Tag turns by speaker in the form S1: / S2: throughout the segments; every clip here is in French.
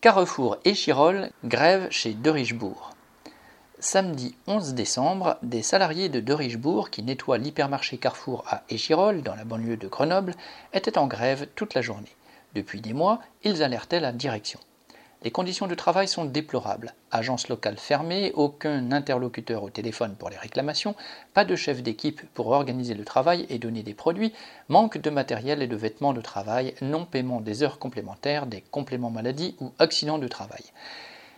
S1: Carrefour et grève chez De Richebourg. Samedi 11 décembre, des salariés de De Richebourg qui nettoient l'hypermarché Carrefour à Échirol, dans la banlieue de Grenoble, étaient en grève toute la journée. Depuis des mois, ils alertaient la direction. Les conditions de travail sont déplorables. Agence locale fermée, aucun interlocuteur au téléphone pour les réclamations, pas de chef d'équipe pour organiser le travail et donner des produits, manque de matériel et de vêtements de travail, non-paiement des heures complémentaires, des compléments maladie ou accidents de travail.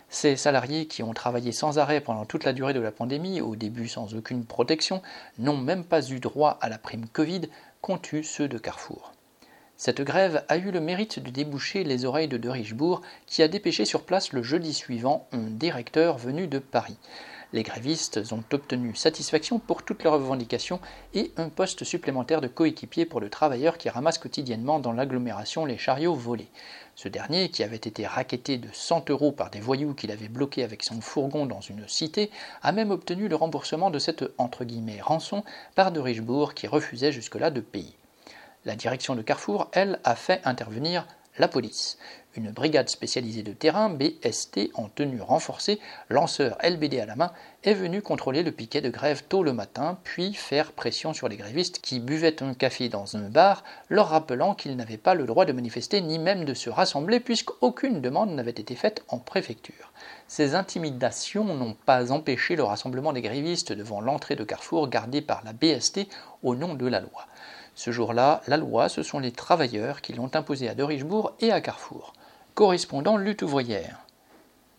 S1: Ces salariés qui ont travaillé sans arrêt pendant toute la durée de la pandémie, au début sans aucune protection, n'ont même pas eu droit à la prime Covid eu ceux de Carrefour. Cette grève a eu le mérite de déboucher les oreilles de De Richebourg, qui a dépêché sur place le jeudi suivant un directeur venu de Paris. Les grévistes ont obtenu satisfaction pour toutes leurs revendications et un poste supplémentaire de coéquipier pour le travailleur qui ramasse quotidiennement dans l'agglomération les chariots volés. Ce dernier, qui avait été raquetté de 100 euros par des voyous qu'il avait bloqués avec son fourgon dans une cité, a même obtenu le remboursement de cette entre guillemets rançon par de Richebourg qui refusait jusque-là de payer. La direction de Carrefour, elle, a fait intervenir la police. Une brigade spécialisée de terrain, BST, en tenue renforcée, lanceur LBD à la main, est venue contrôler le piquet de grève tôt le matin, puis faire pression sur les grévistes qui buvaient un café dans un bar, leur rappelant qu'ils n'avaient pas le droit de manifester ni même de se rassembler puisqu'aucune demande n'avait été faite en préfecture. Ces intimidations n'ont pas empêché le rassemblement des grévistes devant l'entrée de Carrefour gardée par la BST au nom de la loi. Ce jour-là, la loi, ce sont les travailleurs qui l'ont imposée à De Richebourg et à Carrefour. Correspondant lutte ouvrière.